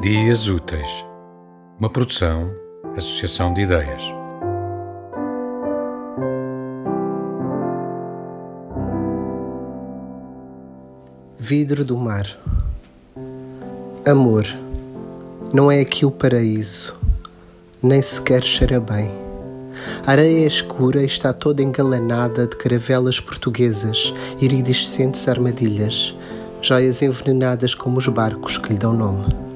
Dias Úteis, uma produção, associação de ideias. Vidro do mar. Amor, não é aqui o paraíso, nem sequer cheira bem. A areia é escura e está toda engalanada de caravelas portuguesas, iridescentes armadilhas, joias envenenadas como os barcos que lhe dão nome.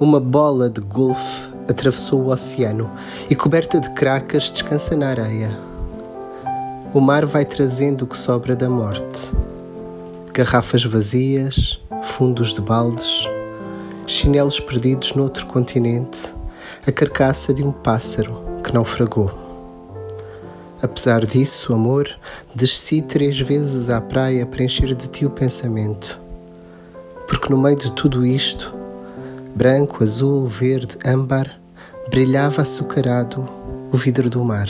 Uma bola de golfe atravessou o oceano e, coberta de cracas, descansa na areia. O mar vai trazendo o que sobra da morte: garrafas vazias, fundos de baldes, chinelos perdidos noutro continente, a carcaça de um pássaro que naufragou. Apesar disso, amor, desci três vezes à praia para encher de ti o pensamento. Porque no meio de tudo isto, branco, azul, verde, âmbar, brilhava açucarado o vidro do mar.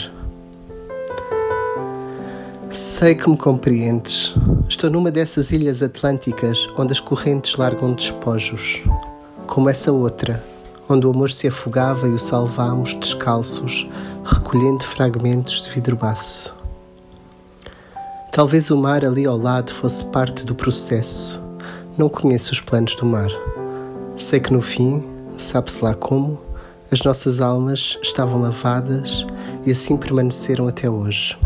Sei que me compreendes. Estou numa dessas ilhas atlânticas onde as correntes largam despojos, como essa outra, onde o amor se afogava e o salvámos descalços, recolhendo fragmentos de vidro baço. Talvez o mar ali ao lado fosse parte do processo. Não conheço os planos do mar. Sei que no fim, sabe-se lá como, as nossas almas estavam lavadas e assim permaneceram até hoje.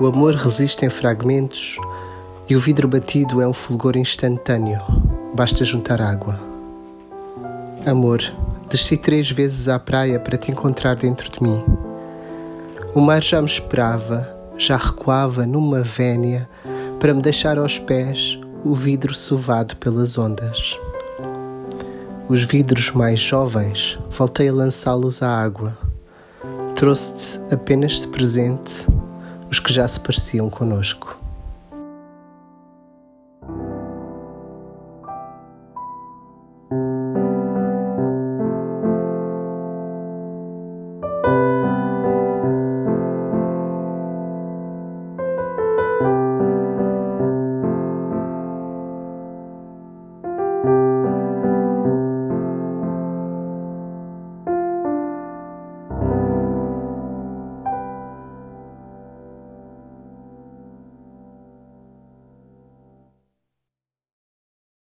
O amor resiste em fragmentos e o vidro batido é um fulgor instantâneo, basta juntar água. Amor, desci três vezes à praia para te encontrar dentro de mim. O mar já me esperava, já recuava numa vénia para me deixar aos pés o vidro sovado pelas ondas. Os vidros mais jovens, voltei a lançá-los à água. Trouxe-te apenas de presente os que já se pareciam conosco.